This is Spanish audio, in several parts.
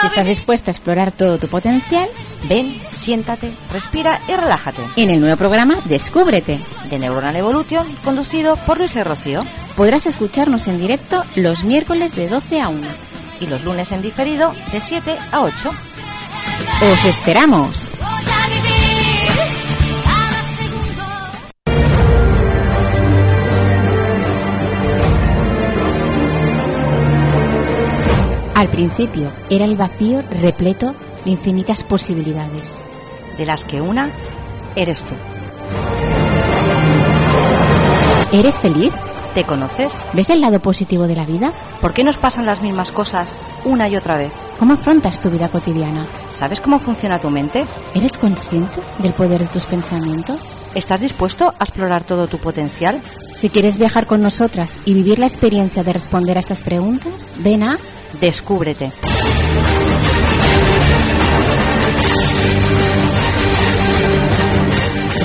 Si estás dispuesto a explorar todo tu potencial, ven, siéntate, respira y relájate. En el nuevo programa Descúbrete de Neuronal Evolution, conducido por Luis Rocío. Podrás escucharnos en directo los miércoles de 12 a 1 y los lunes en diferido de 7 a 8. ¡Os esperamos! Principio era el vacío repleto de infinitas posibilidades. De las que una eres tú. ¿Eres feliz? ¿Te conoces? ¿Ves el lado positivo de la vida? ¿Por qué nos pasan las mismas cosas una y otra vez? ¿Cómo afrontas tu vida cotidiana? ¿Sabes cómo funciona tu mente? ¿Eres consciente del poder de tus pensamientos? ¿Estás dispuesto a explorar todo tu potencial? Si quieres viajar con nosotras y vivir la experiencia de responder a estas preguntas, ven a Descúbrete.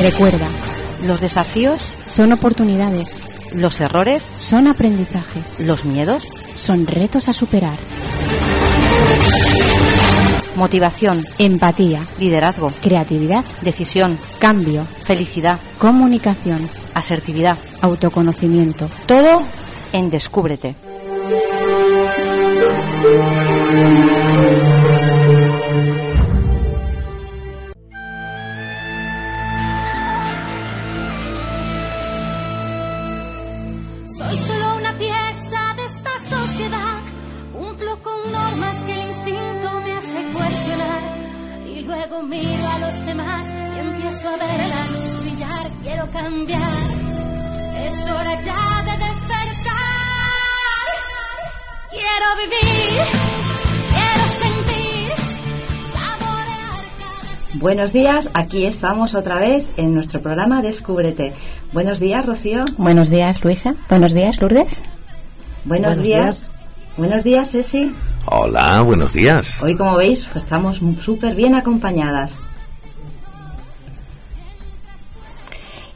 Recuerda, los desafíos son oportunidades. Los errores son aprendizajes. Los miedos son retos a superar. Motivación, empatía, liderazgo, creatividad, decisión, cambio, felicidad, comunicación, asertividad, autoconocimiento. Todo en Descúbrete. Thank you. Buenos días, aquí estamos otra vez en nuestro programa Descúbrete. Buenos días, Rocío. Buenos días, Luisa. Buenos días, Lourdes. Buenos, Buenos días. días. Buenos días, Ceci. Hola, buenos días. Hoy, como veis, pues, estamos súper bien acompañadas.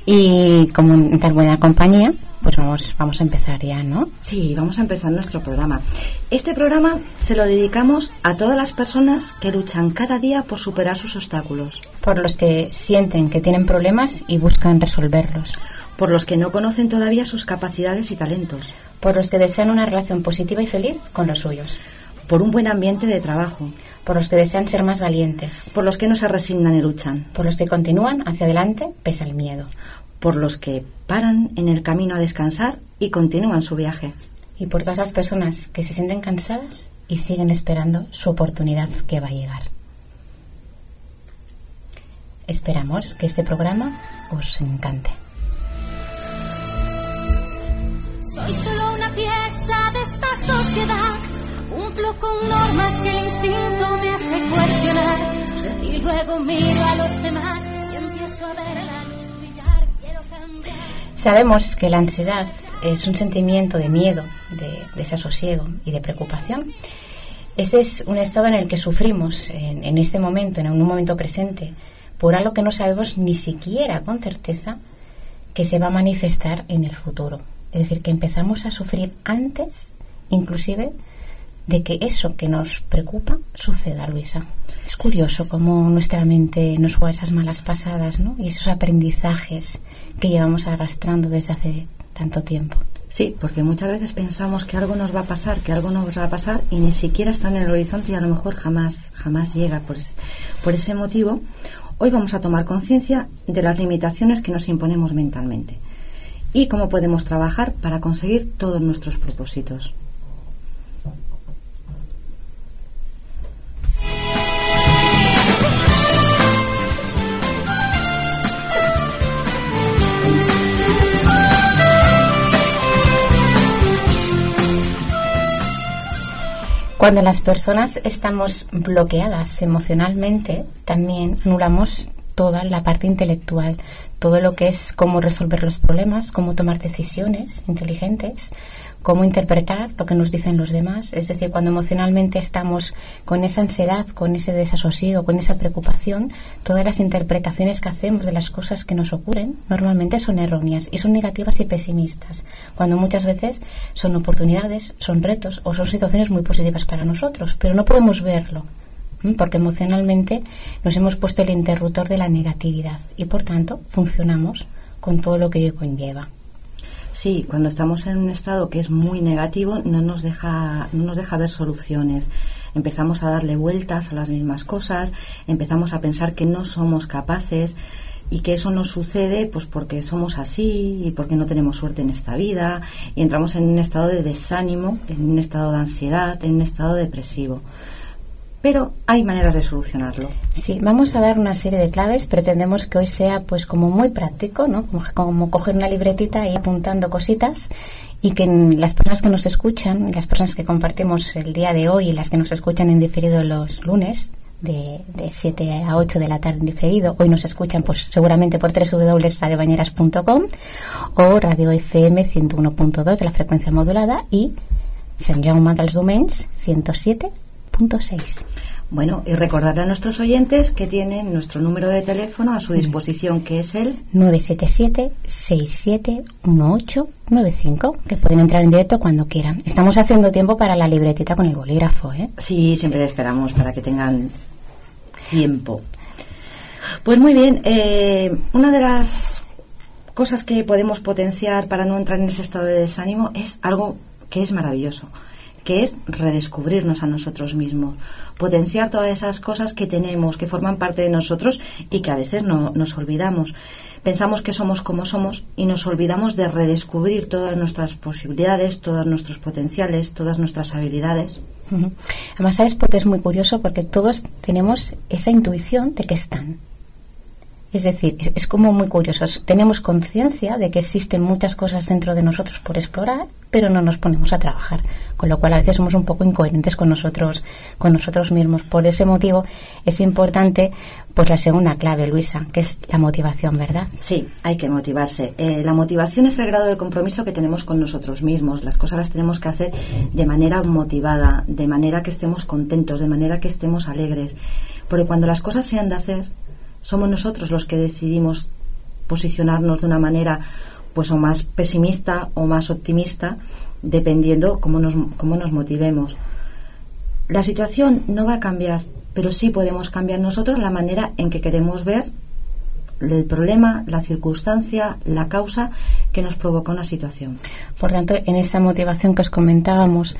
Y como en tal buena compañía, pues vamos, vamos a empezar ya, ¿no? Sí, vamos a empezar nuestro programa. Este programa se lo dedicamos a todas las personas que luchan cada día por superar sus obstáculos, Por los que sienten que tienen problemas y buscan resolverlos. por los que no conocen todavía sus capacidades y talentos, Por los que desean una relación positiva y feliz con los suyos. por un buen ambiente de trabajo, Por los que desean ser más valientes. por los que no se resignan y luchan, Por los que continúan hacia adelante pese al miedo. Por los que paran en el camino a descansar y continúan su viaje. Y por todas las personas que se sienten cansadas y siguen esperando su oportunidad que va a llegar. Esperamos que este programa os encante. Soy solo una pieza de esta sociedad. Cumplo con normas que el instinto me hace cuestionar. Y luego miro a los demás y empiezo a ver Sabemos que la ansiedad es un sentimiento de miedo, de desasosiego y de preocupación. Este es un estado en el que sufrimos en, en este momento, en un momento presente, por algo que no sabemos ni siquiera con certeza que se va a manifestar en el futuro. Es decir, que empezamos a sufrir antes, inclusive, de que eso que nos preocupa suceda, Luisa. Es curioso cómo nuestra mente nos juega esas malas pasadas, ¿no? Y esos aprendizajes que llevamos arrastrando desde hace tanto tiempo. Sí, porque muchas veces pensamos que algo nos va a pasar, que algo nos va a pasar y ni siquiera está en el horizonte y a lo mejor jamás, jamás llega. Por, por ese motivo, hoy vamos a tomar conciencia de las limitaciones que nos imponemos mentalmente y cómo podemos trabajar para conseguir todos nuestros propósitos. Cuando las personas estamos bloqueadas emocionalmente, también anulamos toda la parte intelectual, todo lo que es cómo resolver los problemas, cómo tomar decisiones inteligentes, cómo interpretar lo que nos dicen los demás. Es decir, cuando emocionalmente estamos con esa ansiedad, con ese desasosiego, con esa preocupación, todas las interpretaciones que hacemos de las cosas que nos ocurren normalmente son erróneas y son negativas y pesimistas, cuando muchas veces son oportunidades, son retos o son situaciones muy positivas para nosotros, pero no podemos verlo porque emocionalmente nos hemos puesto el interruptor de la negatividad y por tanto funcionamos con todo lo que ello conlleva. Sí, cuando estamos en un estado que es muy negativo no nos deja, no nos deja ver soluciones. Empezamos a darle vueltas a las mismas cosas, empezamos a pensar que no somos capaces y que eso nos sucede pues porque somos así y porque no tenemos suerte en esta vida y entramos en un estado de desánimo, en un estado de ansiedad, en un estado depresivo pero hay maneras de solucionarlo. Sí, vamos a dar una serie de claves. Pretendemos que hoy sea pues como muy práctico, ¿no? Como, coger una libretita y apuntando cositas y que las personas que nos escuchan, las personas que compartimos el día de hoy y las que nos escuchan en diferido los lunes, de, de, 7 a 8 de la tarde en diferido. Hoy nos escuchan pues seguramente por www.radiobañeras.com o Radio FM 101.2 de la frecuencia modulada y Sant Jaume dels Domenys 107 bueno, y recordarle a nuestros oyentes que tienen nuestro número de teléfono a su disposición, que es el 977-671895, que pueden entrar en directo cuando quieran. Estamos haciendo tiempo para la libretita con el bolígrafo, ¿eh? Sí, siempre esperamos para que tengan tiempo. Pues muy bien, eh, una de las cosas que podemos potenciar para no entrar en ese estado de desánimo es algo que es maravilloso que es redescubrirnos a nosotros mismos, potenciar todas esas cosas que tenemos, que forman parte de nosotros y que a veces no, nos olvidamos. Pensamos que somos como somos y nos olvidamos de redescubrir todas nuestras posibilidades, todos nuestros potenciales, todas nuestras habilidades. Además, ¿sabes por qué es muy curioso? Porque todos tenemos esa intuición de que están. Es decir, es, como muy curioso. Tenemos conciencia de que existen muchas cosas dentro de nosotros por explorar, pero no nos ponemos a trabajar. Con lo cual a veces somos un poco incoherentes con nosotros, con nosotros mismos. Por ese motivo es importante, pues la segunda clave, Luisa, que es la motivación, ¿verdad? Sí, hay que motivarse. Eh, la motivación es el grado de compromiso que tenemos con nosotros mismos. Las cosas las tenemos que hacer de manera motivada, de manera que estemos contentos, de manera que estemos alegres. Porque cuando las cosas se han de hacer, somos nosotros los que decidimos posicionarnos de una manera pues o más pesimista o más optimista dependiendo cómo nos, cómo nos motivemos. La situación no va a cambiar, pero sí podemos cambiar nosotros la manera en que queremos ver el problema, la circunstancia, la causa que nos provoca una situación. Por tanto, en esta motivación que os comentábamos,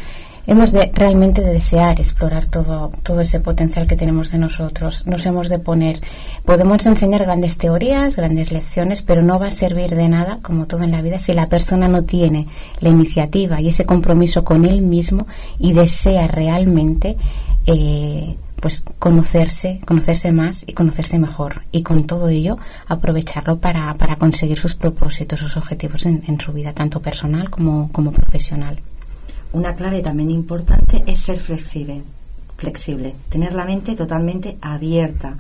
hemos de realmente de desear explorar todo, todo ese potencial que tenemos de nosotros. Nos hemos de poner, podemos enseñar grandes teorías, grandes lecciones, pero no va a servir de nada, como todo en la vida, si la persona no tiene la iniciativa y ese compromiso con él mismo y desea realmente eh, pues conocerse, conocerse más y conocerse mejor y con todo ello aprovecharlo para, para conseguir sus propósitos, sus objetivos en, en su vida, tanto personal como, como profesional. Una clave también importante es ser flexible, flexible, tener la mente totalmente abierta.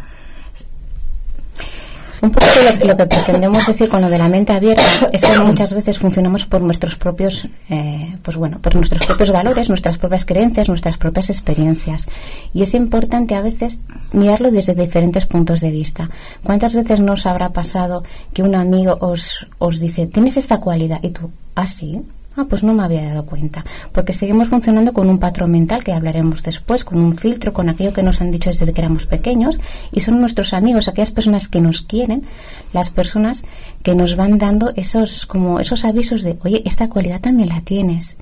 Un poco lo, que pretendemos decir con lo de la mente abierta es que muchas veces funcionamos por nuestros propios, eh, pues bueno, por nuestros propios valores, nuestras propias creencias, nuestras propias experiencias. Y es importante a veces mirarlo desde diferentes puntos de vista. ¿Cuántas veces nos habrá pasado que un amigo os, os dice, tienes esta cualidad? Y tú, ¿ah, sí? Ah, pues no me había dado cuenta, porque seguimos funcionando con un patrón mental que hablaremos después, con un filtro, con aquello que nos han dicho desde que éramos pequeños, y son nuestros amigos, aquellas personas que nos quieren, las personas que nos van dando esos como esos avisos de, oye, esta cualidad también la tienes.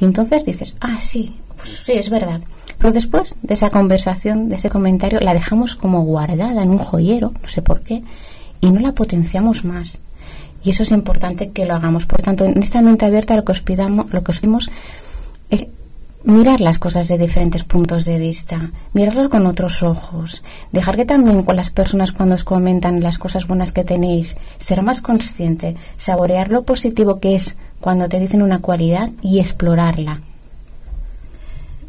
Y entonces dices, ah, sí, pues sí, es verdad. Pero después de esa conversación, de ese comentario, la dejamos como guardada en un joyero, no sé por qué, y no la potenciamos más. Y eso es importante que lo hagamos. Por tanto, en esta mente abierta lo que os pidamos, lo que os pedimos es mirar las cosas de diferentes puntos de vista, mirarlo con otros ojos, dejar que también con las personas cuando os comentan las cosas buenas que tenéis, ser más consciente, saborear lo positivo que es cuando te dicen una cualidad y explorarla.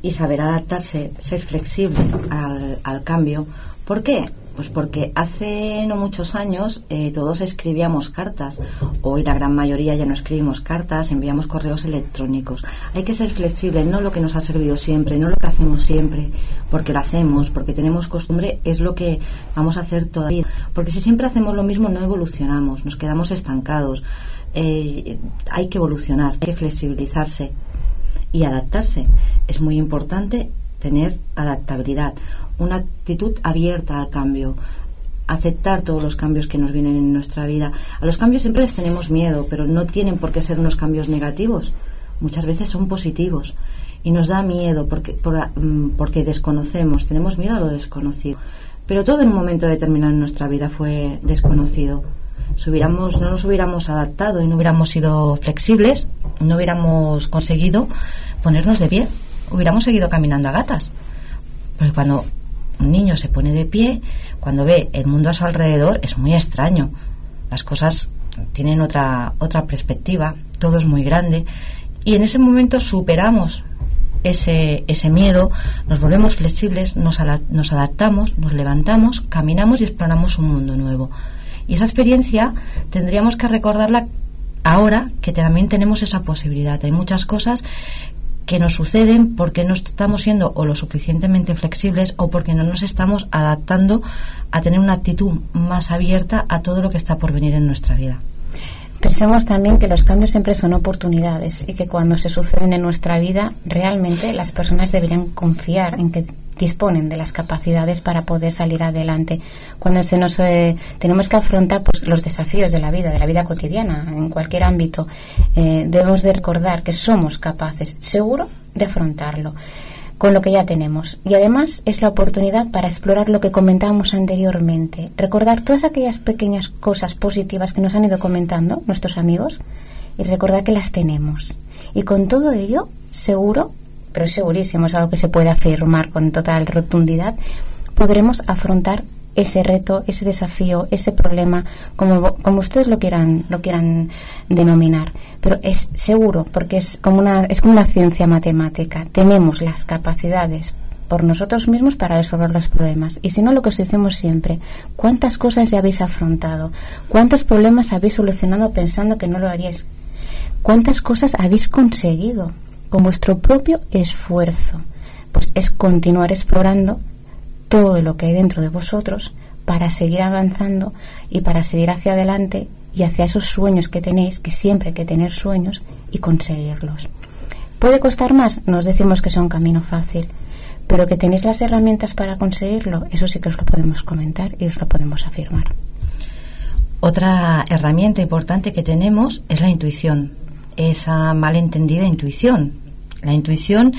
y saber adaptarse, ser flexible al, al cambio. ¿Por qué? Pues porque hace no muchos años eh, todos escribíamos cartas. Hoy la gran mayoría ya no escribimos cartas, enviamos correos electrónicos. Hay que ser flexible, no lo que nos ha servido siempre, no lo que hacemos siempre, porque lo hacemos, porque tenemos costumbre, es lo que vamos a hacer todavía. Porque si siempre hacemos lo mismo no evolucionamos, nos quedamos estancados. Eh, hay que evolucionar, hay que flexibilizarse y adaptarse. Es muy importante tener adaptabilidad, una actitud abierta al cambio, aceptar todos los cambios que nos vienen en nuestra vida. A los cambios siempre les tenemos miedo, pero no tienen por qué ser unos cambios negativos. Muchas veces son positivos y nos da miedo porque, mm, porque desconocemos, tenemos miedo a lo desconocido. Pero todo en un momento determinado en nuestra vida fue desconocido. Si hubiéramos, no nos hubiéramos adaptado y no hubiéramos sido flexibles, no hubiéramos conseguido ponernos de pie hubiéramos seguido caminando a gatas. Porque cuando un niño se pone de pie, cuando ve el mundo a su alrededor, es muy extraño. Las cosas tienen otra, otra perspectiva, todo es muy grande. Y en ese momento superamos ese, ese miedo, nos volvemos flexibles, nos, nos adaptamos, nos levantamos, caminamos y exploramos un mundo nuevo. Y esa experiencia tendríamos que recordarla ahora que también tenemos esa posibilidad. Hay muchas cosas que nos suceden porque no estamos siendo o lo suficientemente flexibles o porque no nos estamos adaptando a tener una actitud más abierta a todo lo que está por venir en nuestra vida. Pensemos también que los cambios siempre son oportunidades y que cuando se suceden en nuestra vida, realmente las personas deberían confiar en que disponen de las capacidades para poder salir adelante. Cuando se nos eh, tenemos que afrontar pues, los desafíos de la vida, de la vida cotidiana, en cualquier ámbito, eh, debemos de recordar que somos capaces, seguro, de afrontarlo con lo que ya tenemos. Y además es la oportunidad para explorar lo que comentábamos anteriormente, recordar todas aquellas pequeñas cosas positivas que nos han ido comentando nuestros amigos y recordar que las tenemos. Y con todo ello, seguro pero segurísimo, es algo que se puede afirmar con total rotundidad, podremos afrontar ese reto, ese desafío, ese problema, como, como ustedes lo quieran, lo quieran denominar. Pero es seguro, porque es como una, es como una ciencia matemática. Tenemos las capacidades por nosotros mismos para resolver los problemas. Y si no, lo que os decimos siempre, ¿cuántas cosas ya habéis afrontado? ¿Cuántos problemas habéis solucionado pensando que no lo haríais? ¿Cuántas cosas habéis conseguido con vuestro propio esfuerzo. Pues es continuar explorando todo lo que hay dentro de vosotros para seguir avanzando y para seguir hacia adelante y hacia esos sueños que tenéis, que siempre hay que tener sueños y conseguirlos. ¿Puede costar más? Nos decimos que es un camino fácil, pero que tenéis las herramientas para conseguirlo, eso sí que os lo podemos comentar y os lo podemos afirmar. Otra herramienta importante que tenemos es la intuición, esa malentendida intuición, la intuición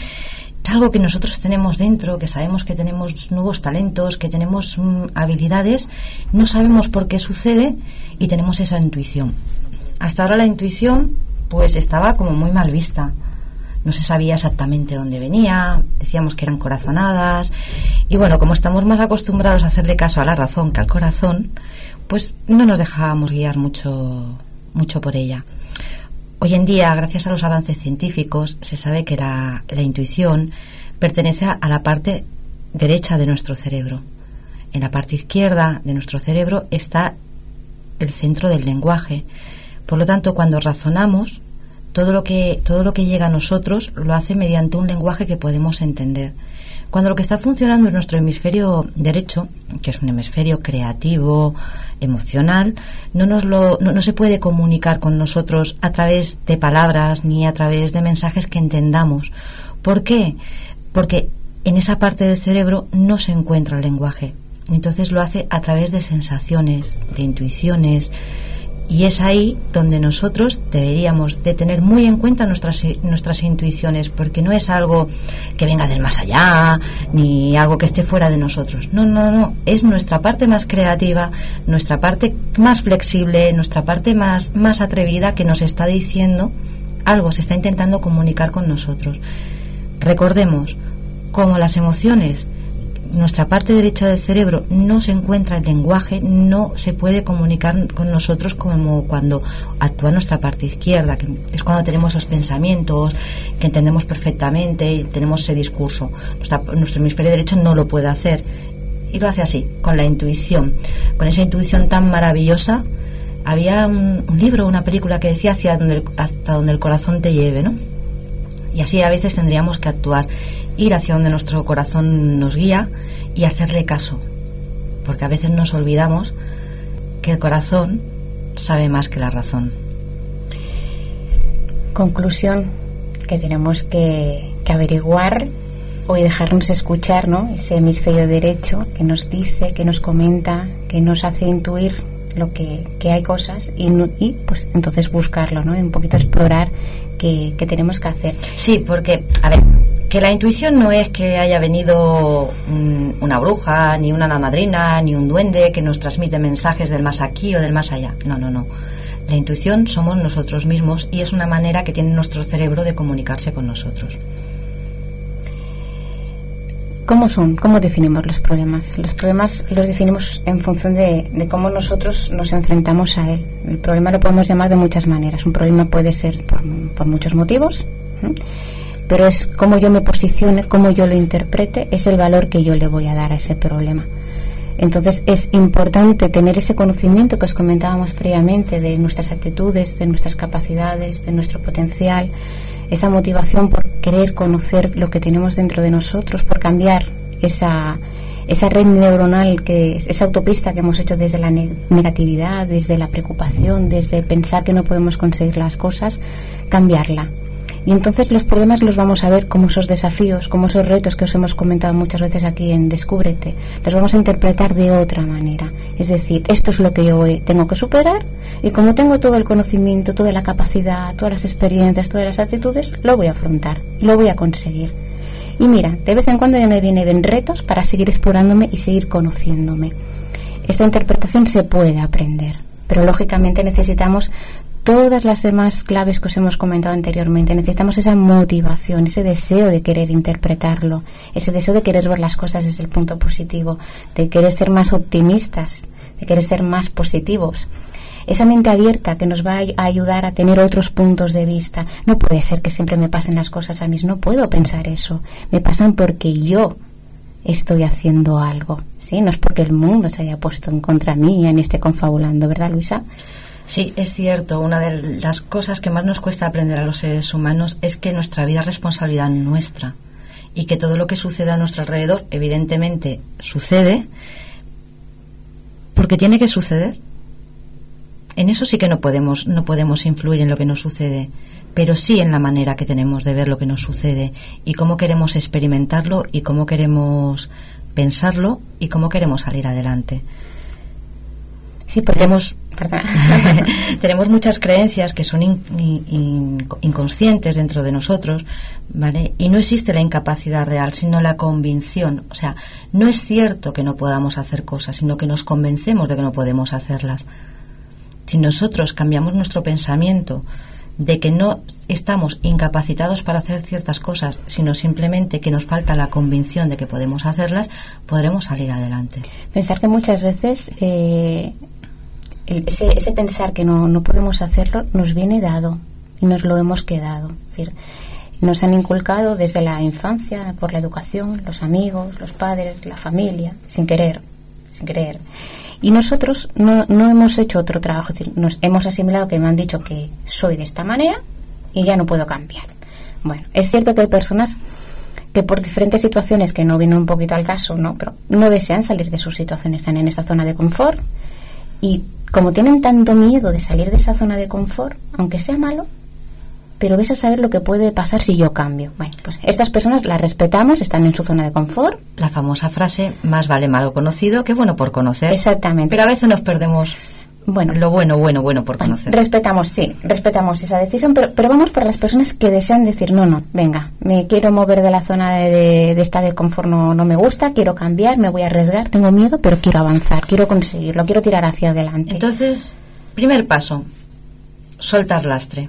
es algo que nosotros tenemos dentro, que sabemos que tenemos nuevos talentos, que tenemos mm, habilidades, no sabemos por qué sucede y tenemos esa intuición. Hasta ahora la intuición pues estaba como muy mal vista. No se sabía exactamente dónde venía, decíamos que eran corazonadas y bueno, como estamos más acostumbrados a hacerle caso a la razón que al corazón, pues no nos dejábamos guiar mucho mucho por ella. Hoy en día, gracias a los avances científicos, se sabe que la, intuición pertenece a la parte derecha de nuestro cerebro. En la parte izquierda de nuestro cerebro está el centro del lenguaje. Por lo tanto, cuando razonamos, todo lo que todo lo que llega a nosotros lo hace mediante un lenguaje que podemos entender. Cuando lo que está funcionando es nuestro hemisferio derecho, que es un hemisferio creativo, emocional, no, nos lo, no, se puede comunicar con nosotros a través de palabras ni a través de mensajes que entendamos. ¿Por qué? Porque en esa parte del cerebro no se encuentra el lenguaje. Entonces lo hace a través de sensaciones, de intuiciones, y es ahí donde nosotros deberíamos de tener muy en cuenta nuestras, nuestras intuiciones, porque no es algo que venga del más allá, ni algo que esté fuera de nosotros. No, no, no. Es nuestra parte más creativa, nuestra parte más flexible, nuestra parte más, más atrevida que nos está diciendo algo, se está intentando comunicar con nosotros. Recordemos, como las emociones nuestra parte derecha del cerebro no se encuentra el lenguaje, no se puede comunicar con nosotros como cuando actúa nuestra parte izquierda, que es cuando tenemos esos pensamientos, que entendemos perfectamente y tenemos ese discurso. nuestro hemisferio derecho no lo puede hacer y lo hace así, con la intuición, con esa intuición tan maravillosa. Había un, libro, una película que decía hacia donde hasta donde el corazón te lleve, ¿no? Y así a veces tendríamos que actuar ir hacia donde nuestro corazón nos guía y hacerle caso. Porque a veces nos olvidamos que el corazón sabe más que la razón. Conclusión que tenemos que, averiguar o dejarnos escuchar, ¿no? Ese hemisferio derecho que nos dice, que nos comenta, que nos hace intuir lo que, hay cosas y, y, pues entonces buscarlo, ¿no? un poquito explorar qué, qué tenemos que hacer. Sí, porque, a ver, que la intuición no es que haya venido una bruja, ni una madrina, ni un duende que nos transmite mensajes del más aquí o del más allá. No, no, no. La intuición somos nosotros mismos y es una manera que tiene nuestro cerebro de comunicarse con nosotros. ¿Cómo son? ¿Cómo definimos los problemas? Los problemas los definimos en función de, cómo nosotros nos enfrentamos a él. El problema lo podemos llamar de muchas maneras. Un problema puede ser por, muchos motivos pero es cómo yo me posicione, cómo yo lo interprete, es el valor que yo le voy a dar a ese problema. Entonces es importante tener ese conocimiento que os comentábamos previamente de nuestras actitudes, de nuestras capacidades, de nuestro potencial, esa motivación por querer conocer lo que tenemos dentro de nosotros, por cambiar esa, esa red neuronal, que esa autopista que hemos hecho desde la negatividad, desde la preocupación, desde pensar que no podemos conseguir las cosas, cambiarla y entonces los problemas los vamos a ver como esos desafíos, como esos retos que os hemos comentado muchas veces aquí en Descúbrete. Los vamos a interpretar de otra manera. Es decir, esto es lo que yo tengo que superar y como tengo todo el conocimiento, toda la capacidad, todas las experiencias, todas las actitudes, lo voy a afrontar, lo voy a conseguir. Y mira, de vez en cuando ya me vienen retos para seguir explorándome y seguir conociéndome. Esta interpretación se puede aprender, pero lógicamente necesitamos todas las demás claves que os hemos comentado anteriormente. Necesitamos esa motivación, ese deseo de querer interpretarlo, ese deseo de querer ver las cosas desde el punto positivo, de querer ser más optimistas, de querer ser más positivos. Esa mente abierta que nos va a ayudar a tener otros puntos de vista. No puede ser que siempre me pasen las cosas a mí. No puedo pensar eso. Me pasan porque yo estoy haciendo algo. ¿sí? No es porque el mundo se haya puesto en contra mía en este confabulando, ¿verdad, Luisa? Sí, es cierto. Una de las cosas que más nos cuesta aprender a los seres humanos es que nuestra vida es responsabilidad nuestra y que todo lo que sucede a nuestro alrededor, evidentemente, sucede porque tiene que suceder. En eso sí que no podemos, no podemos influir en lo que nos sucede, pero sí en la manera que tenemos de ver lo que nos sucede y cómo queremos experimentarlo y cómo queremos pensarlo y cómo queremos salir adelante. Sí, tenemos, tenemos muchas creencias que son inconscientes dentro de nosotros, ¿vale? Y no existe la incapacidad real, sino la convicción. O sea, no es cierto que no podamos hacer cosas, sino que nos convencemos de que no podemos hacerlas. Si nosotros cambiamos nuestro pensamiento de que no estamos incapacitados para hacer ciertas cosas, sino simplemente que nos falta la convicción de que podemos hacerlas, podremos salir adelante. Pensar que muchas veces eh, ese, pensar que no, no podemos hacerlo nos viene dado y nos lo hemos quedado. Decir, nos han inculcado desde la infancia, por la educación, los amigos, los padres, la familia, sin querer, sin querer. Y nosotros no, no hemos hecho otro trabajo, nos hemos asimilado que me han dicho que soy de esta manera y ya no puedo cambiar. Bueno, es cierto que hay personas que por diferentes situaciones que no vienen un poquito al caso, ¿no? Pero no desean salir de sus situaciones, están en esa zona de confort y como tienen tanto miedo de salir de esa zona de confort, aunque sea malo, pero ves a saber lo que puede pasar si yo cambio. Bueno, pues estas personas las respetamos, están en su zona de confort. La famosa frase, más vale malo conocido que bueno por conocer. Exactamente. Pero a veces nos perdemos bueno, lo bueno, bueno, bueno por conocer. Respetamos, sí, respetamos esa decisión, pero, pero vamos por las personas que desean decir, no, no, venga, me quiero mover de la zona de, de, esta de confort, no, no me gusta, quiero cambiar, me voy a arriesgar, tengo miedo, pero quiero avanzar, quiero conseguirlo, quiero tirar hacia adelante. Entonces, primer paso, soltar lastre.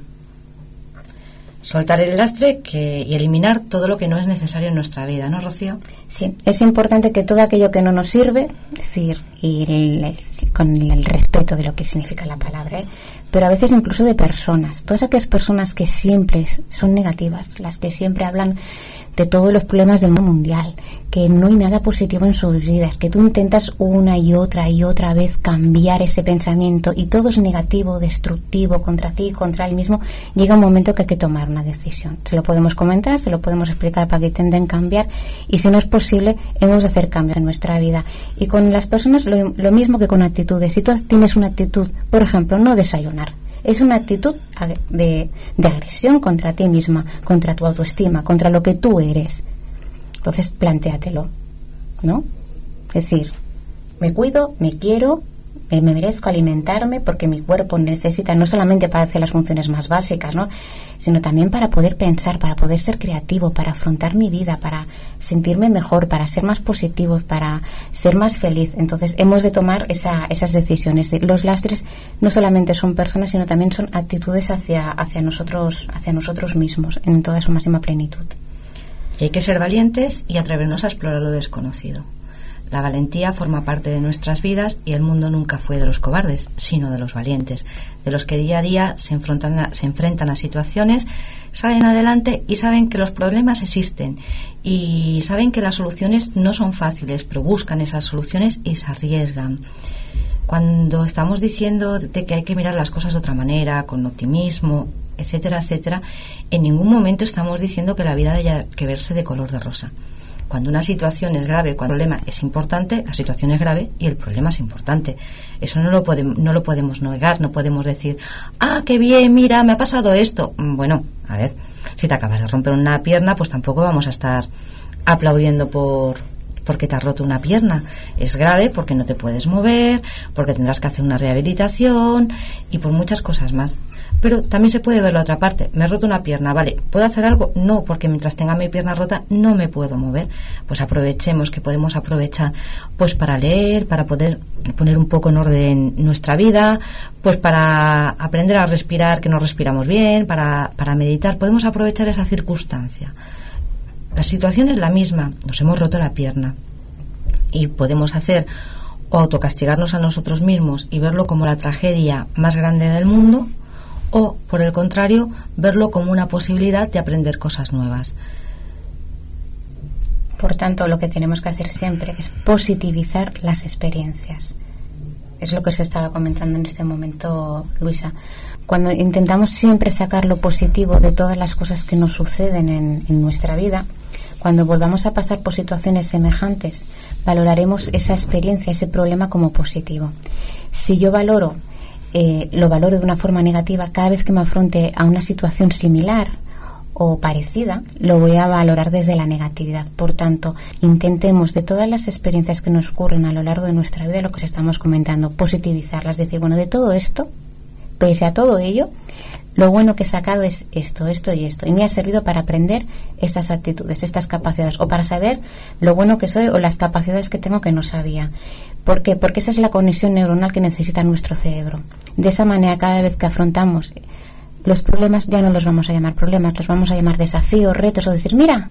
Soltar el lastre que, y eliminar todo lo que no es necesario en nuestra vida, ¿no, Rocío? Sí, es importante que todo aquello que no nos sirve, decir, y con el respeto de lo que significa la palabra, ¿eh? pero a veces incluso de personas, todas aquellas personas que siempre son negativas, las que siempre hablan de todos los problemas del mundo mundial, que no hay nada positivo en sus vidas, que tú intentas una y otra y otra vez cambiar ese pensamiento y todo es negativo, destructivo contra ti, contra él mismo, llega un momento que hay que tomar una decisión. Se lo podemos comentar, se lo podemos explicar para que intenten cambiar y si no es posible, hemos de hacer cambios en nuestra vida. Y con las personas lo, lo mismo que con actitudes. Si tú tienes una actitud, por ejemplo, no desayunar, es una actitud de, agresión contra ti misma, contra tu autoestima, contra lo que tú eres. Entonces, plantéatelo, ¿no? Es decir, me cuido, me quiero, me, merezco alimentarme porque mi cuerpo necesita no solamente para hacer las funciones más básicas, ¿no? sino también para poder pensar, para poder ser creativo, para afrontar mi vida, para sentirme mejor, para ser más positivo, para ser más feliz. Entonces hemos de tomar esa, esas decisiones. Los lastres no solamente son personas, sino también son actitudes hacia, hacia, nosotros, hacia nosotros mismos en toda su máxima plenitud. Y hay que ser valientes y atrevernos a explorar lo desconocido. La valentía forma parte de nuestras vidas y el mundo nunca fue de los cobardes, sino de los valientes, de los que día a día se enfrentan a, situaciones, salen adelante y saben que los problemas existen y saben que las soluciones no son fáciles, pero buscan esas soluciones y se arriesgan. Cuando estamos diciendo de que hay que mirar las cosas de otra manera, con optimismo, etcétera, etcétera, en ningún momento estamos diciendo que la vida haya que verse de color de rosa. Cuando una situación es grave, cuando el problema es importante, la situación es grave y el problema es importante. Eso no lo, podemos, no lo podemos negar, no podemos decir, ah, qué bien, mira, me ha pasado esto. Mm, bueno, a ver, si te acabas de romper una pierna, pues tampoco vamos a estar aplaudiendo por, porque te has roto una pierna. Es grave porque no te puedes mover, porque tendrás que hacer una rehabilitación y por muchas cosas más. Pero también se puede ver la otra parte. Me he roto una pierna, ¿vale? ¿Puedo hacer algo? No, porque mientras tenga mi pierna rota no me puedo mover. Pues aprovechemos que podemos aprovechar pues para leer, para poder poner un poco en orden nuestra vida, pues para aprender a respirar que no respiramos bien, para, para meditar. Podemos aprovechar esa circunstancia. La situación es la misma. Nos hemos roto la pierna. Y podemos hacer o autocastigarnos a nosotros mismos y verlo como la tragedia más grande del mundo o, por el contrario, verlo como una posibilidad de aprender cosas nuevas. Por tanto, lo que tenemos que hacer siempre es positivizar las experiencias. Es lo que se estaba comentando en este momento, Luisa. Cuando intentamos siempre sacar lo positivo de todas las cosas que nos suceden en, en nuestra vida, cuando volvamos a pasar por situaciones semejantes, valoraremos esa experiencia, ese problema como positivo. Si yo valoro eh, lo valoro de una forma negativa, cada vez que me afronte a una situación similar o parecida, lo voy a valorar desde la negatividad. Por tanto, intentemos de todas las experiencias que nos ocurren a lo largo de nuestra vida, lo que os estamos comentando, positivizarlas, decir, bueno, de todo esto, pese a todo ello, lo bueno que he sacado es esto, esto y esto. Y me ha servido para aprender estas actitudes, estas capacidades, o para saber lo bueno que soy o las capacidades que tengo que no sabía. ¿Por qué? Porque esa es la conexión neuronal que necesita nuestro cerebro. De esa manera, cada vez que afrontamos los problemas, ya no los vamos a llamar problemas, los vamos a llamar desafíos, retos, o decir, mira,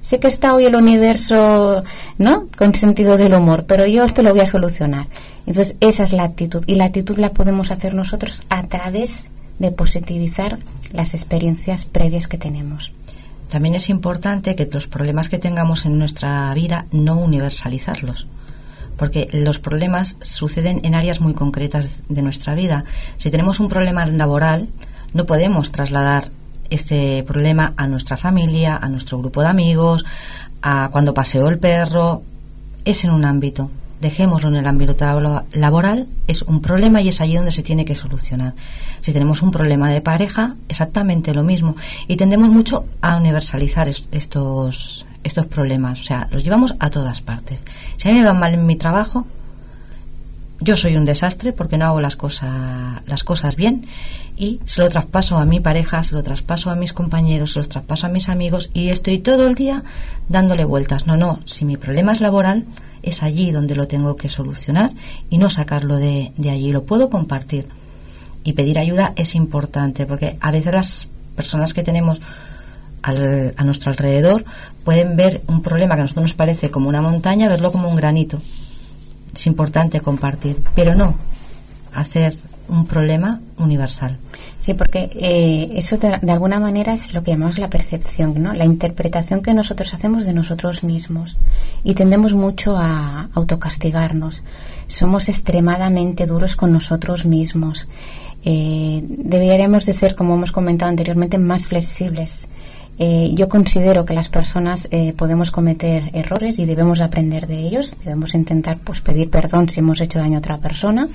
sé que está hoy el universo, ¿no? Con sentido del humor, pero yo esto lo voy a solucionar. Entonces, esa es la actitud. Y la actitud la podemos hacer nosotros a través de positivizar las experiencias previas que tenemos. También es importante que los problemas que tengamos en nuestra vida no universalizarlos porque los problemas suceden en áreas muy concretas de nuestra vida. Si tenemos un problema laboral, no podemos trasladar este problema a nuestra familia, a nuestro grupo de amigos, a cuando paseo el perro. Es en un ámbito. Dejémoslo en el ámbito laboral, es un problema y es allí donde se tiene que solucionar. Si tenemos un problema de pareja, exactamente lo mismo. Y tendemos mucho a universalizar estos, estos problemas. O sea, los llevamos a todas partes. Si a mí me va mal en mi trabajo, yo soy un desastre porque no hago las, cosas las cosas bien y se lo traspaso a mi pareja, se lo traspaso a mis compañeros, se lo traspaso a mis amigos y estoy todo el día dándole vueltas. No, no, si mi problema es laboral, es allí donde lo tengo que solucionar y no sacarlo de, de allí. Lo puedo compartir y pedir ayuda es importante porque a veces las personas que tenemos a nuestro alrededor pueden ver un problema que a nosotros nos parece como una montaña, verlo como un granito. Es importante compartir, pero no hacer un problema universal. Sí, porque eh, eso de, alguna manera es lo que llamamos la percepción, ¿no? La interpretación que nosotros hacemos de nosotros mismos. Y tendemos mucho a autocastigarnos. Somos extremadamente duros con nosotros mismos. Eh, deberíamos de ser, como hemos comentado anteriormente, más flexibles. Eh, yo considero que las personas podemos cometer errores y debemos aprender de ellos. Debemos intentar pues, pedir perdón si hemos hecho daño a otra persona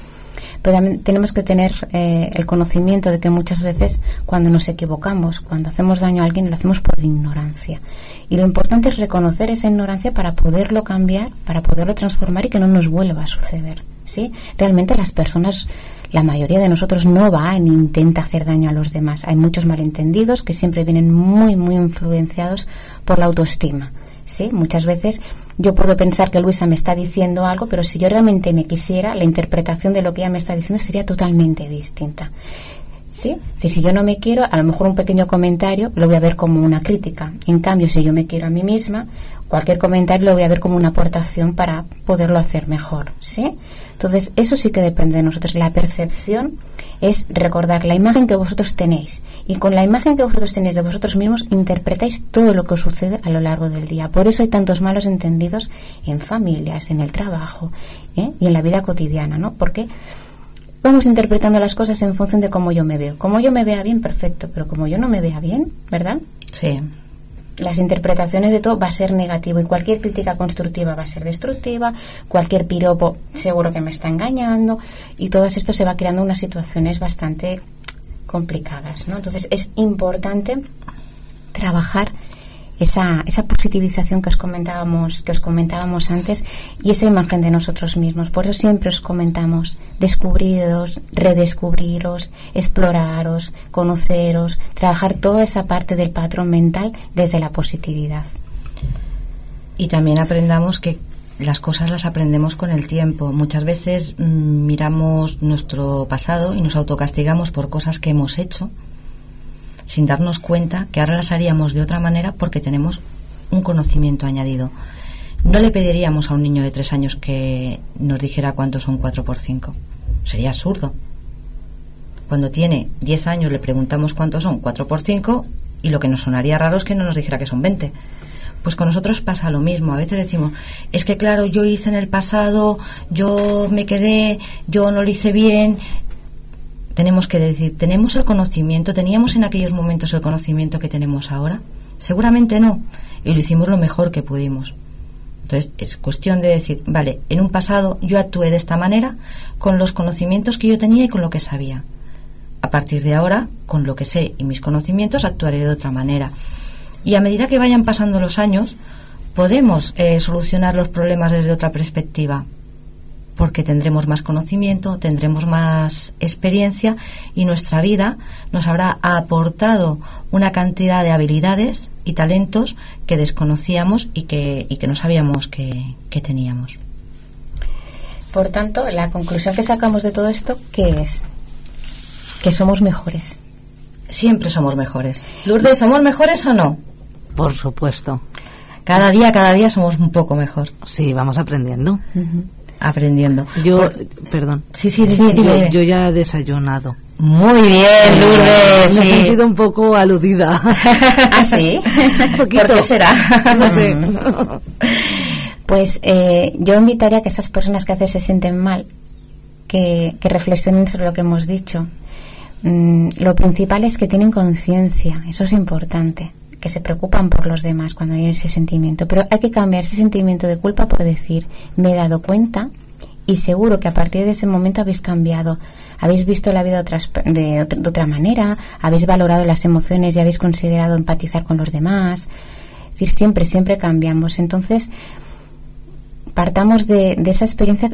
pero también tenemos que tener eh, el conocimiento de que muchas veces cuando nos equivocamos, cuando hacemos daño a alguien, lo hacemos por ignorancia. Y lo importante es reconocer esa ignorancia para poderlo cambiar, para poderlo transformar y que no nos vuelva a suceder. ¿Sí? Realmente las personas, la mayoría de nosotros no va ni intenta hacer daño a los demás. Hay muchos malentendidos que siempre vienen muy, muy influenciados por la autoestima. ¿sí? Muchas veces yo puedo pensar que Luisa me está diciendo algo, pero si yo realmente me quisiera, la interpretación de lo que ella me está diciendo sería totalmente distinta. ¿Sí? Si, si yo no me quiero, a lo mejor un pequeño comentario lo voy a ver como una crítica. En cambio, si yo me quiero a mí misma, cualquier comentario lo voy a ver como una aportación para poderlo hacer mejor. ¿Sí? Entonces, eso sí que depende de nosotros. La percepción es recordar la imagen que vosotros tenéis y con la imagen que vosotros tenéis de vosotros mismos interpretáis todo lo que os sucede a lo largo del día. Por eso hay tantos malos entendidos en familias, en el trabajo ¿eh? y en la vida cotidiana, ¿no? Porque vamos interpretando las cosas en función de cómo yo me veo. Como yo me vea bien, perfecto, pero como yo no me vea bien, ¿verdad? Sí las interpretaciones de todo va a ser negativo y cualquier crítica constructiva va a ser destructiva, cualquier piropo seguro que me está engañando y todo esto se va creando unas situaciones bastante complicadas, ¿no? Entonces es importante trabajar esa, esa positivización que os comentábamos que os comentábamos antes y esa imagen de nosotros mismos por eso siempre os comentamos descubriros redescubriros exploraros conoceros trabajar toda esa parte del patrón mental desde la positividad y también aprendamos que las cosas las aprendemos con el tiempo. Muchas veces mm, miramos nuestro pasado y nos autocastigamos por cosas que hemos hecho sin darnos cuenta que ahora las haríamos de otra manera porque tenemos un conocimiento añadido. No le pediríamos a un niño de tres años que nos dijera cuántos son cuatro por cinco. Sería absurdo. Cuando tiene diez años le preguntamos cuántos son cuatro por cinco y lo que nos sonaría raro es que no nos dijera que son veinte. Pues con nosotros pasa lo mismo. A veces decimos, es que claro, yo hice en el pasado, yo me quedé, yo no lo hice bien, tenemos que decir, ¿tenemos el conocimiento? ¿Teníamos en aquellos momentos el conocimiento que tenemos ahora? Seguramente no. Y lo hicimos lo mejor que pudimos. Entonces, es cuestión de decir, vale, en un pasado yo actué de esta manera con los conocimientos que yo tenía y con lo que sabía. A partir de ahora, con lo que sé y mis conocimientos, actuaré de otra manera. Y a medida que vayan pasando los años, podemos eh, solucionar los problemas desde otra perspectiva porque tendremos más conocimiento, tendremos más experiencia y nuestra vida nos habrá aportado una cantidad de habilidades y talentos que desconocíamos y que, y que no sabíamos que, teníamos. Por tanto, la conclusión que sacamos de todo esto, ¿qué es? Que somos mejores. Siempre somos mejores. Lourdes, ¿somos mejores o no? Por supuesto. Cada día, cada día somos un poco mejor. Sí, vamos aprendiendo aprendiendo. Yo, perdón. Sí, sí, yo, ya he desayunado. Muy bien, Lourdes. Me he sentido un poco aludida. ¿Ah, sí? ¿Por qué será? no sé. Pues eh, yo invitaría a que esas personas que a veces se sienten mal, que, que reflexionen sobre lo que hemos dicho. Mm, lo principal es que tienen conciencia, eso es importante que se preocupan por los demás cuando hay ese sentimiento. Pero hay que cambiar ese sentimiento de culpa por decir, me he dado cuenta y seguro que a partir de ese momento habéis cambiado. Habéis visto la vida de, de, otra manera, habéis valorado las emociones y habéis considerado empatizar con los demás. Es decir, siempre, siempre cambiamos. Entonces, partamos de, de esa experiencia,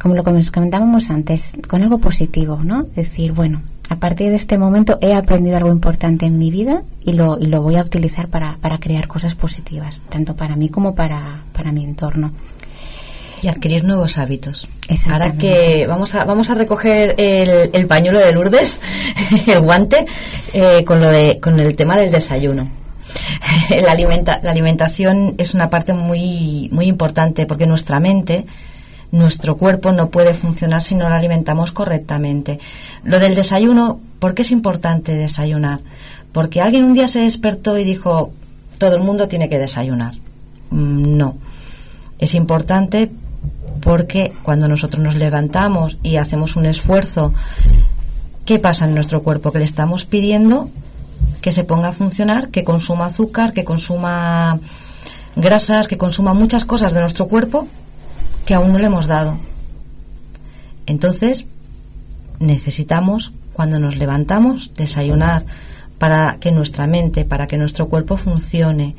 como lo que nos comentábamos antes, con algo positivo, ¿no? Decir, bueno, a partir de este momento he aprendido algo importante en mi vida y lo, lo voy a utilizar para, para, crear cosas positivas, tanto para mí como para, para mi entorno. Y adquirir nuevos hábitos. Ahora que vamos a, vamos a recoger el, el pañuelo de Lourdes, el guante, eh, con, lo de, con el tema del desayuno. La, alimenta, la alimentación es una parte muy, muy importante porque nuestra mente, nuestro cuerpo no puede funcionar si no lo alimentamos correctamente. Lo del desayuno, ¿por qué es importante desayunar? Porque alguien un día se despertó y dijo, todo el mundo tiene que desayunar. Mm, No. Es importante porque cuando nosotros nos levantamos y hacemos un esfuerzo, ¿qué pasa en nuestro cuerpo? Que le estamos pidiendo que se ponga a funcionar, que consuma azúcar, que consuma grasas, que consuma muchas cosas de nuestro cuerpo que aún no le hemos dado. Entonces, necesitamos, cuando nos levantamos, desayunar para que nuestra mente, para que nuestro cuerpo funcione,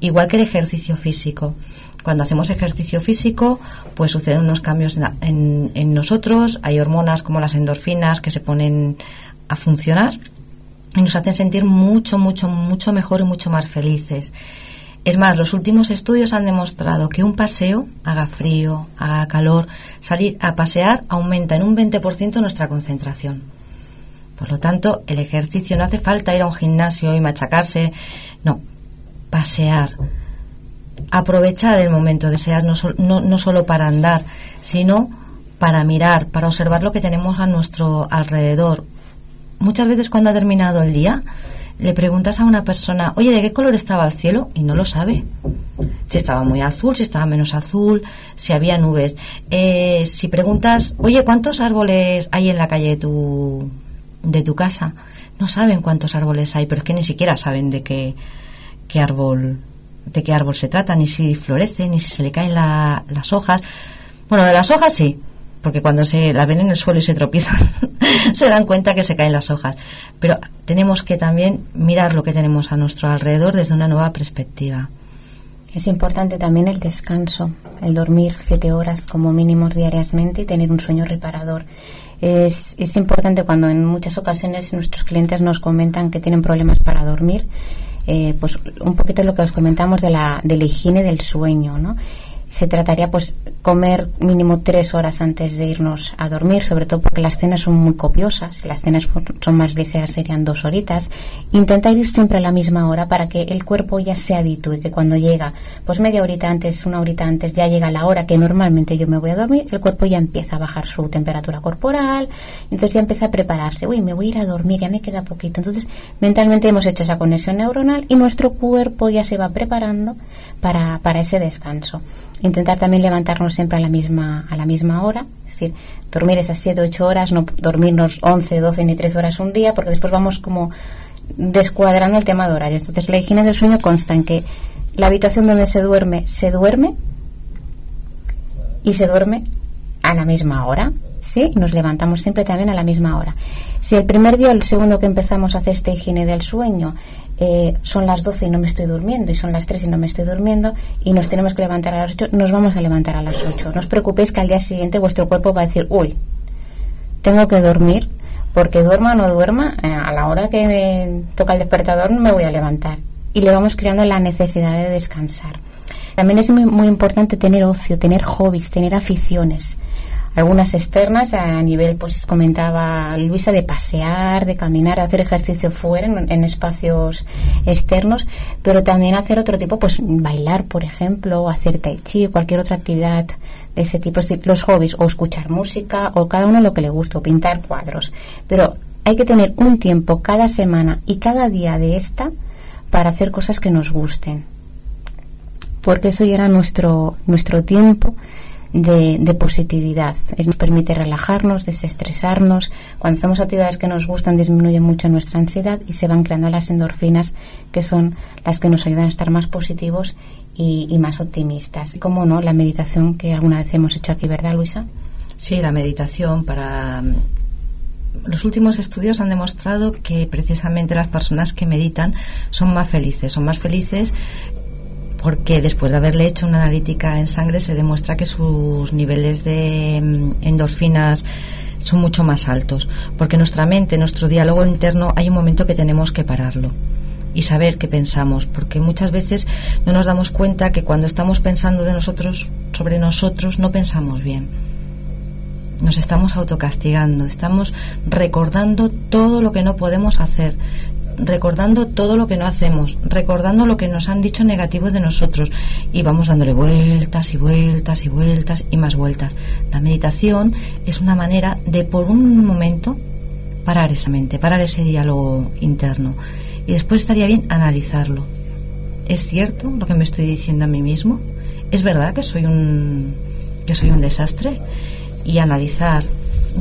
igual que el ejercicio físico. Cuando hacemos ejercicio físico, pues suceden unos cambios en, en nosotros, hay hormonas como las endorfinas que se ponen a funcionar y nos hacen sentir mucho, mucho, mucho mejor y mucho más felices. Es más, los últimos estudios han demostrado que un paseo, haga frío, haga calor, salir a pasear aumenta en un 20% nuestra concentración. Por lo tanto, el ejercicio no hace falta ir a un gimnasio y machacarse, no, pasear, aprovechar el momento de ser no, no, no solo para andar, sino para mirar, para observar lo que tenemos a nuestro alrededor. Muchas veces cuando ha terminado el día, le preguntas a una persona, oye, ¿de qué color estaba el cielo? Y no lo sabe. Si estaba muy azul, si estaba menos azul, si había nubes. Eh, si preguntas, oye, ¿cuántos árboles hay en la calle de tu, de tu casa? No saben cuántos árboles hay, pero es que ni siquiera saben de qué, qué árbol de qué árbol se trata, ni si florece, ni si se le caen la- las hojas. Bueno, de las hojas sí, porque cuando se las ven en el suelo y se tropiezan, se dan cuenta que se caen las hojas. Pero tenemos que también mirar lo que tenemos a nuestro alrededor desde una nueva perspectiva. Es importante también el descanso, el dormir siete horas como mínimos diariamente y tener un sueño reparador. Es, es importante cuando en muchas ocasiones nuestros clientes nos comentan que tienen problemas para dormir, eh, pues un poquito lo que os comentamos de la, de la higiene del sueño, ¿no? se trataría pues comer mínimo tres horas antes de irnos a dormir, sobre todo porque las cenas son muy copiosas, si las cenas son más ligeras serían dos horitas. Intentar ir siempre a la misma hora para que el cuerpo ya se habitúe, que cuando llega, pues media horita antes, una horita antes, ya llega la hora que normalmente yo me voy a dormir, el cuerpo ya empieza a bajar su temperatura corporal, entonces ya empieza a prepararse, uy, me voy a ir a dormir, ya me queda poquito. Entonces, mentalmente hemos hecho esa conexión neuronal y nuestro cuerpo ya se va preparando para, para ese descanso intentar también levantarnos siempre a la misma a la misma hora, es decir, dormir esas 7 8 horas, no dormirnos 11, 12 ni 13 horas un día, porque después vamos como descuadrando el tema de horarios. Entonces, la higiene del sueño consta en que la habitación donde se duerme se duerme y se duerme a la misma hora, ¿sí? Nos levantamos siempre también a la misma hora. Si el primer día o el segundo que empezamos a hacer esta higiene del sueño eh, son las 12 y no me estoy durmiendo, y son las 3 y no me estoy durmiendo, y nos tenemos que levantar a las 8, nos vamos a levantar a las 8. No os preocupéis que al día siguiente vuestro cuerpo va a decir, uy, tengo que dormir, porque duerma o no duerma, eh, a la hora que me toca el despertador me voy a levantar. Y le vamos creando la necesidad de descansar. También es muy, muy importante tener ocio, tener hobbies, tener aficiones. Algunas externas a nivel, pues comentaba Luisa, de pasear, de caminar, de hacer ejercicio fuera, en, espacios externos, pero también hacer otro tipo, pues bailar, por ejemplo, hacer tai chi, cualquier otra actividad de ese tipo, es decir, los hobbies, o escuchar música, o cada uno lo que le gusta, o pintar cuadros. Pero hay que tener un tiempo cada semana y cada día de esta para hacer cosas que nos gusten. Porque eso ya era nuestro, nuestro tiempo de, de positividad. Nos permite relajarnos, desestresarnos. Cuando hacemos actividades que nos gustan, disminuye mucho nuestra ansiedad y se van creando las endorfinas, que son las que nos ayudan a estar más positivos y, y más optimistas. Como no, la meditación que alguna vez hemos hecho aquí, ¿verdad, Luisa? Sí, la meditación para... Los últimos estudios han demostrado que precisamente las personas que meditan son más felices, son más felices porque después de haberle hecho una analítica en sangre se demuestra que sus niveles de mm, endorfinas son mucho más altos, porque nuestra mente, nuestro diálogo interno, hay un momento que tenemos que pararlo. y saber qué pensamos, porque muchas veces no nos damos cuenta que cuando estamos pensando de nosotros, sobre nosotros, no pensamos bien. Nos estamos autocastigando, estamos recordando todo lo que no podemos hacer, recordando todo lo que no hacemos, recordando lo que nos han dicho negativo de nosotros y vamos dándole vueltas y vueltas y vueltas y más vueltas. La meditación es una manera de por un momento parar esa mente, parar ese diálogo interno y después estaría bien analizarlo. ¿Es cierto lo que me estoy diciendo a mí mismo? ¿Es verdad que soy un que soy un desastre? Y analizar.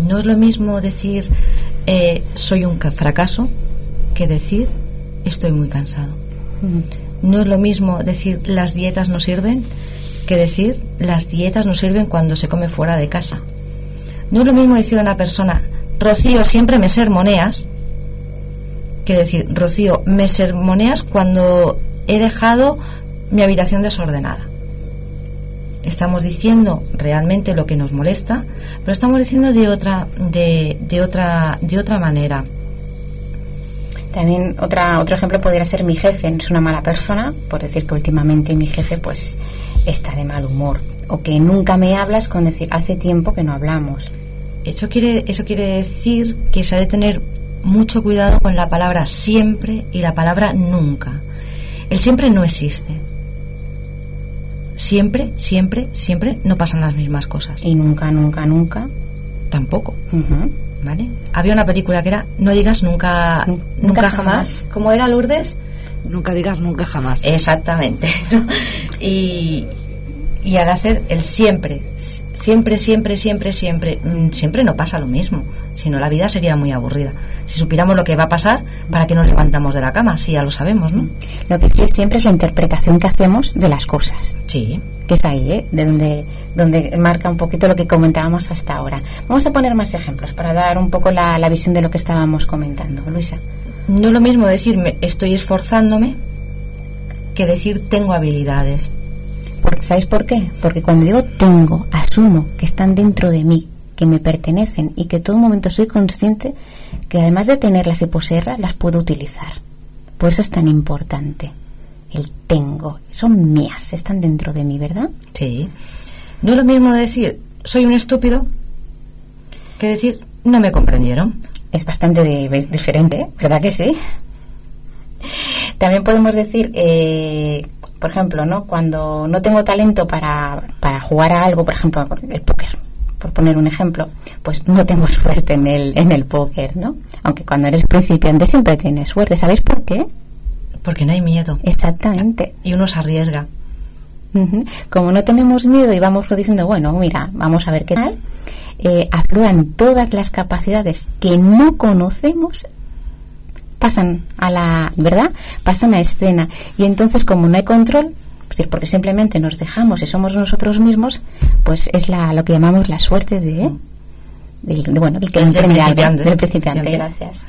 No es lo mismo decir eh, soy un fracaso que decir estoy muy cansado. No es lo mismo decir las dietas no sirven que decir las dietas no sirven cuando se come fuera de casa. No es lo mismo decir a una persona, Rocío, siempre me sermoneas, que decir, Rocío, me sermoneas cuando he dejado mi habitación desordenada. Estamos diciendo realmente lo que nos molesta, pero estamos diciendo de otra, de, de otra, de otra manera. También otra, otro ejemplo podría ser mi jefe, es una mala persona, por decir que últimamente mi jefe pues está de mal humor. O que nunca me hablas con decir hace tiempo que no hablamos. Eso quiere, eso quiere decir que se ha de tener mucho cuidado con la palabra siempre y la palabra nunca. El siempre no existe. Siempre, siempre, siempre no pasan las mismas cosas. Y nunca, nunca, nunca. Tampoco. ¿Vale? Había una película que era No digas nunca, nunca, jamás. ¿Cómo era Lourdes? Nunca digas nunca jamás. Exactamente. y, y al hacer el siempre, siempre, siempre, siempre, siempre, mm, siempre no pasa lo mismo. Si no, la vida sería muy aburrida. Si supiéramos lo que va a pasar, ¿para qué nos levantamos de la cama? Si ya lo sabemos, ¿no? Lo que sí es siempre es la interpretación que hacemos de las cosas. Sí. Que es ahí, ¿eh? De donde, donde marca un poquito lo que comentábamos hasta ahora. Vamos a poner más ejemplos para dar un poco la, la visión de lo que estábamos comentando. Luisa. No es lo mismo decirme estoy esforzándome que decir tengo habilidades. Porque, ¿Sabéis por qué? Porque cuando digo tengo, asumo que están dentro de mí, que me pertenecen y que todo momento soy consciente que además de tenerlas y poseerlas, las puedo utilizar. Por eso es tan importante. El tengo. Son mías, están dentro de mí, ¿verdad? Sí. No es lo mismo decir soy un estúpido que decir no me comprendieron. Es bastante de- diferente, ¿verdad que sí? También podemos decir, eh, por ejemplo, ¿no? cuando no tengo talento para, para jugar a algo, por ejemplo, el póker, por poner un ejemplo, pues no tengo suerte en el, en el póker, ¿no? Aunque cuando eres principiante siempre tienes suerte. ¿Sabéis por qué? Porque no hay miedo. Exactamente. Y uno se arriesga. Como no tenemos miedo y vamos diciendo, bueno, mira, vamos a ver qué tal, eh, afloran todas las capacidades que no conocemos, pasan a la, ¿verdad? Pasan a escena. Y entonces, como no hay control, porque simplemente nos dejamos y somos nosotros mismos, pues es la, lo que llamamos la suerte de, del, de, bueno, del que Del principiante. del principiante. Gracias.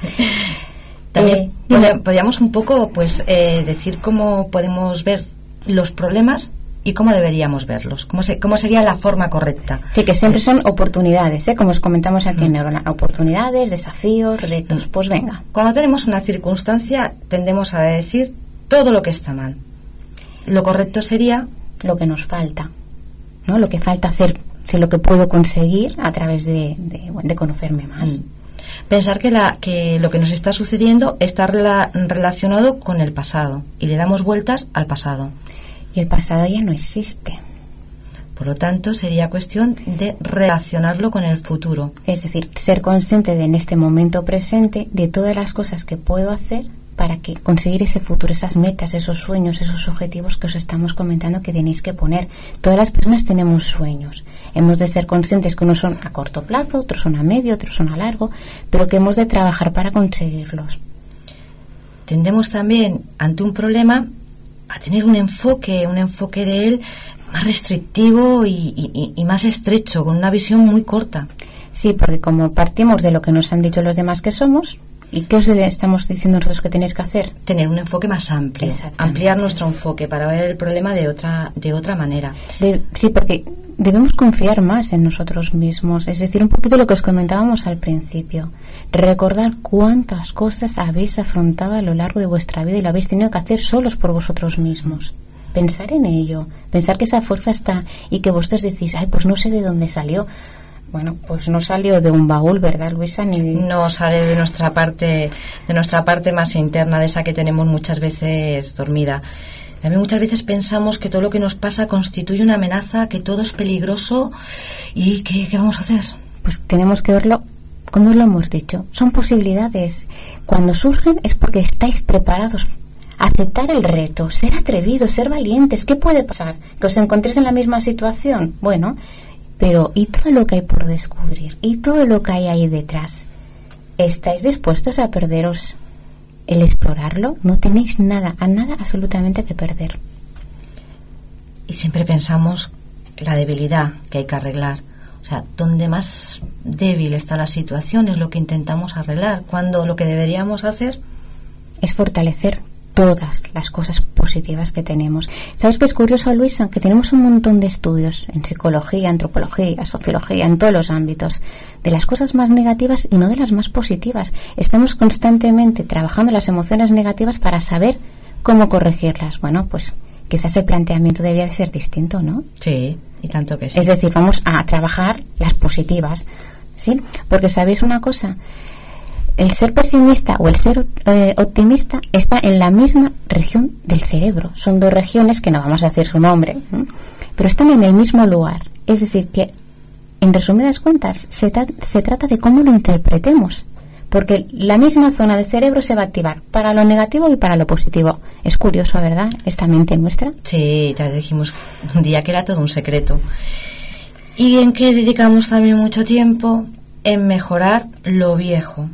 También Eh, podríamos un poco pues eh, decir cómo podemos ver los problemas y cómo deberíamos verlos. ¿Cómo, se- cómo sería la forma correcta? Sí, que siempre son oportunidades, ¿eh? como os comentamos aquí en Neurona. Oportunidades, desafíos, retos. Pues venga. Cuando tenemos una circunstancia tendemos a decir todo lo que está mal. Lo correcto sería lo que nos falta, ¿no? Lo que falta hacer, si lo que puedo conseguir a través de, de, conocerme más. Mm. pensar que, la, que lo que nos está sucediendo está rela- relacionado con el pasado y le damos vueltas al pasado. Y el pasado ya no existe. Por lo tanto, sería cuestión de relacionarlo con el futuro. Es decir, ser consciente de en este momento presente de todas las cosas que puedo hacer para que conseguir ese futuro, esas metas, esos sueños, esos objetivos que os estamos comentando que tenéis que poner. Todas las personas tenemos sueños. Hemos de ser conscientes que unos son a corto plazo, otros son a medio, otros son a largo, pero que hemos de trabajar para conseguirlos. Tendemos también, ante un problema, a tener un enfoque, un enfoque de él más restrictivo y, y- y más estrecho, con una visión muy corta. Sí, porque como partimos de lo que nos han dicho los demás que somos ¿Y qué os estamos diciendo nosotros que tenéis que hacer? Tener un enfoque más amplio, ampliar nuestro enfoque para ver el problema de otra, de otra manera. sí, porque debemos confiar más en nosotros mismos, es decir, un poquito lo que os comentábamos al principio. Recordar cuántas cosas habéis afrontado a lo largo de vuestra vida y lo habéis tenido que hacer solos por vosotros mismos. Pensar en ello, pensar que esa fuerza está y que vosotros decís, ay, pues no sé de dónde salió bueno, pues no salió de un baúl, ¿verdad, Luisa? Ni No sale de nuestra parte, de nuestra parte más interna, de esa que tenemos muchas veces dormida. También muchas veces pensamos que todo lo que nos pasa constituye una amenaza, que todo es peligroso y ¿qué, qué vamos a hacer? Pues tenemos que verlo como lo hemos dicho. Son posibilidades. Cuando surgen es porque estáis preparados aceptar el reto, ser atrevidos, ser valientes. ¿Qué puede pasar? ¿Que os encontréis en la misma situación? Bueno, pero ¿y todo lo que hay por descubrir? ¿Y todo lo que hay ahí detrás? ¿Estáis dispuestos a perderos el explorarlo? No tenéis nada, a nada absolutamente que perder. Y siempre pensamos la debilidad que hay que arreglar. O sea, donde más débil está la situación es lo que intentamos arreglar, cuando lo que deberíamos hacer es fortalecer todas las cosas positivas que tenemos. ¿Sabes qué es curioso, Luisa? Que tenemos un montón de estudios en psicología, antropología, sociología, en todos los ámbitos, de las cosas más negativas y no de las más positivas. Estamos constantemente trabajando las emociones negativas para saber cómo corregirlas. Bueno, pues quizás el planteamiento debería de ser distinto, ¿no? Sí, y tanto que sí. Es decir, vamos a trabajar las positivas, ¿sí? Porque sabéis una cosa, el ser pesimista o el ser eh, optimista está en la misma región del cerebro. Son dos regiones que no vamos a decir su nombre, pero están en el mismo lugar. Es decir, que en resumidas cuentas se, se trata de cómo lo interpretemos. Porque la misma zona del cerebro se va a activar para lo negativo y para lo positivo. Es curioso, ¿verdad? Esta mente nuestra. Sí, te dijimos un día que era todo un secreto. ¿Y en qué dedicamos también mucho tiempo? En mejorar lo viejo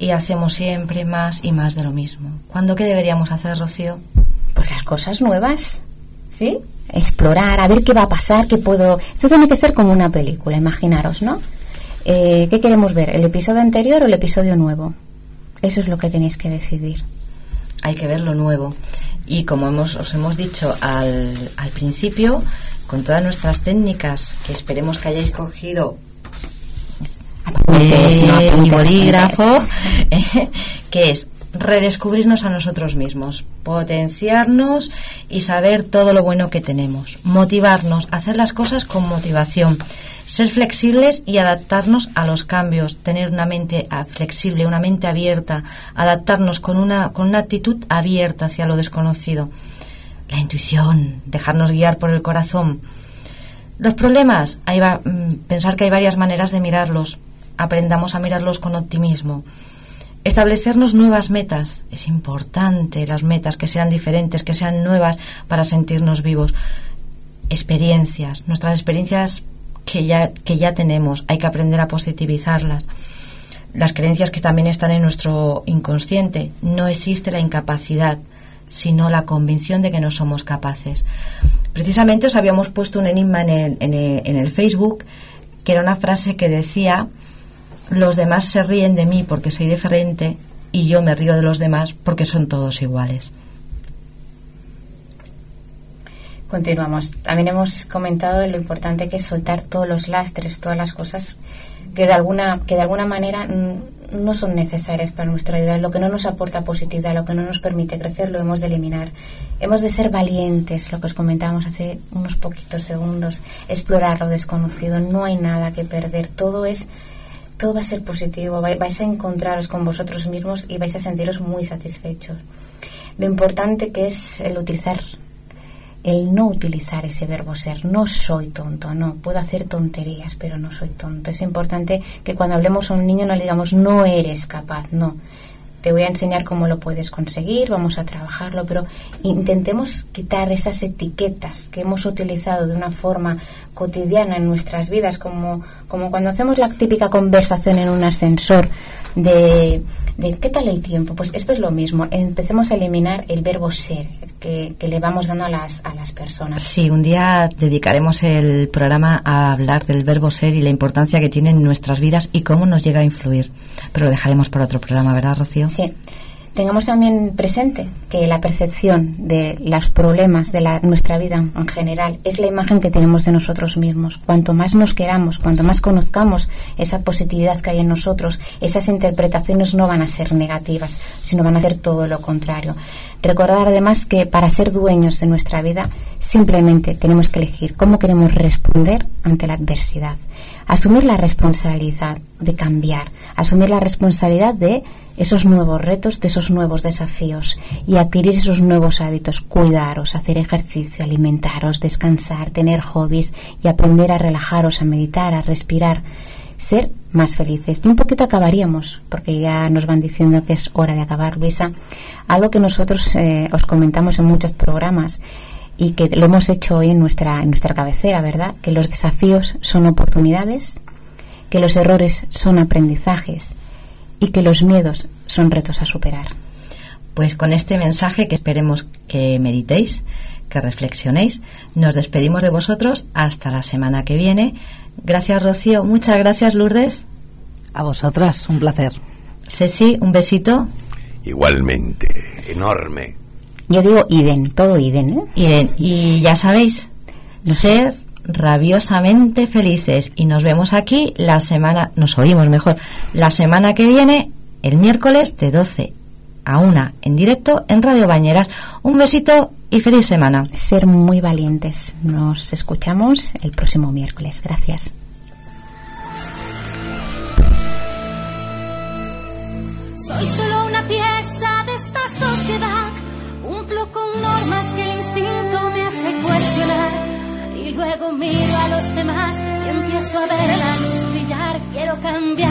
y hacemos siempre más y más de lo mismo. ¿Cuándo qué deberíamos hacer, Rocío? Pues las cosas nuevas, ¿sí? Explorar, a ver qué va a pasar, qué puedo... Esto tiene que ser como una película, imaginaros, ¿no? Eh, ¿Qué queremos ver? ¿El episodio anterior o el episodio nuevo? Eso es lo que tenéis que decidir. Hay que ver lo nuevo. Y como hemos, os hemos dicho al, al principio, con todas nuestras técnicas que esperemos que hayáis cogido eh, y bolígrafo, que es redescubrirnos a nosotros mismos, potenciarnos y saber todo lo bueno que tenemos, motivarnos, hacer las cosas con motivación, ser flexibles y adaptarnos a los cambios, tener una mente ah, flexible, una mente abierta, adaptarnos con una, con una actitud abierta hacia lo desconocido. La intuición, dejarnos guiar por el corazón. Los problemas, hay va, mm, pensar que hay varias maneras de mirarlos aprendamos a mirarlos con optimismo. Establecernos nuevas metas. Es importante las metas que sean diferentes, que sean nuevas para sentirnos vivos. Experiencias, nuestras experiencias que ya, que ya tenemos, hay que aprender a positivizarlas. Las creencias que también están en nuestro inconsciente. No existe la incapacidad, sino la convicción de que no somos capaces. Precisamente os habíamos puesto un enigma en el, en el, en el Facebook, que era una frase que decía los demás se ríen de mí porque soy diferente y yo me río de los demás porque son todos iguales. Continuamos. También hemos comentado lo importante que es soltar todos los lastres, todas las cosas que de alguna que de alguna manera no son necesarias para nuestra vida, lo que no nos aporta positividad, lo que no nos permite crecer, lo hemos de eliminar. Hemos de ser valientes, lo que os comentábamos hace unos poquitos segundos, explorar lo desconocido, no hay nada que perder, todo es todo va a ser positivo, vais a encontraros con vosotros mismos y vais a sentiros muy satisfechos. Lo importante que es el utilizar, el no utilizar ese verbo ser. No soy tonto, no, puedo hacer tonterías, pero no soy tonto. Es importante que cuando hablemos a un niño no le digamos no eres capaz, no te voy a enseñar cómo lo puedes conseguir, vamos a trabajarlo, pero intentemos quitar esas etiquetas que hemos utilizado de una forma cotidiana en nuestras vidas, como, como cuando hacemos la típica conversación en un ascensor, de, de qué tal el tiempo. Pues esto es lo mismo. Empecemos a eliminar el verbo ser que, le vamos dando a las, a las personas. Sí, un día dedicaremos el programa a hablar del verbo ser y la importancia que tiene en nuestras vidas y cómo nos llega a influir. Pero lo dejaremos para otro programa, ¿verdad, Rocío? Sí tengamos también presente que la percepción de los problemas de la, nuestra vida en general es la imagen que tenemos de nosotros mismos. Cuanto más nos queramos, cuanto más conozcamos esa positividad que hay en nosotros, esas interpretaciones no van a ser negativas, sino van a ser todo lo contrario. Recordar además que para ser dueños de nuestra vida simplemente tenemos que elegir cómo queremos responder ante la adversidad. Asumir la responsabilidad de cambiar, asumir la responsabilidad de esos nuevos retos, de esos nuevos desafíos y adquirir esos nuevos hábitos, cuidaros, hacer ejercicio, alimentaros, descansar, tener hobbies y aprender a relajaros, a meditar, a respirar, ser más felices. Y un poquito acabaríamos, porque ya nos van diciendo que es hora de acabar, Luisa, algo que nosotros eh, os comentamos en muchos programas y que lo hemos hecho hoy en nuestra, en nuestra cabecera, ¿verdad? Que los desafíos son oportunidades, que los errores son aprendizajes y que los miedos son retos a superar. Pues con este mensaje que esperemos que meditéis, que reflexionéis, nos despedimos de vosotros hasta la semana que viene. Gracias Rocío, muchas gracias Lourdes. A vosotras, un placer. Ceci, un besito. Igualmente, enorme. Yo digo Iden, todo Iden, ¿eh? Iden, y ya sabéis, ser rabiosamente felices y nos vemos aquí la semana, nos oímos mejor, la semana que viene, el miércoles de 12 a 1 en directo en Radio Bañeras. Un besito y feliz semana. Ser muy valientes. Nos escuchamos el próximo miércoles. Gracias. Soy solo una pieza de esta sociedad. Cumplo con normas que luego miro a los demás y empiezo a ver la luz brillar. Quiero cambiar,